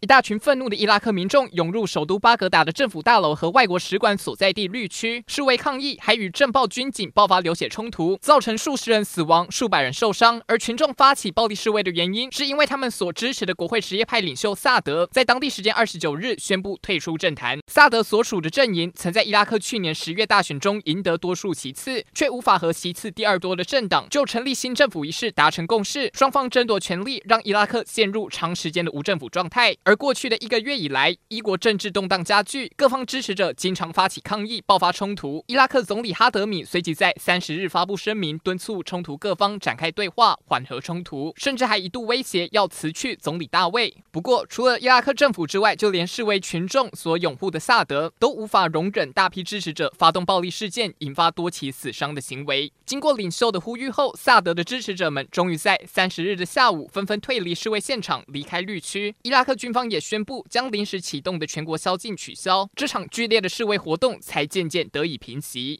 一大群愤怒的伊拉克民众涌入首都巴格达的政府大楼和外国使馆所在地绿区示威抗议，还与政报军警爆发流血冲突，造成数十人死亡、数百人受伤。而群众发起暴力示威的原因，是因为他们所支持的国会什叶派领袖萨德在当地时间二十九日宣布退出政坛。萨德所属的阵营曾在伊拉克去年十月大选中赢得多数席次，却无法和席次第二多的政党就成立新政府一事达成共识，双方争夺权力，让伊拉克陷入长时间的无政府状态。而过去的一个月以来，伊国政治动荡加剧，各方支持者经常发起抗议，爆发冲突。伊拉克总理哈德米随即在三十日发布声明，敦促冲突各方展开对话，缓和冲突，甚至还一度威胁要辞去总理大位。不过，除了伊拉克政府之外，就连示威群众所拥护的萨德都无法容忍大批支持者发动暴力事件，引发多起死伤的行为。经过领袖的呼吁后，萨德的支持者们终于在三十日的下午纷纷退离示威现场，离开绿区。伊拉克军方也宣。布将临时启动的全国宵禁取消，这场剧烈的示威活动才渐渐得以平息。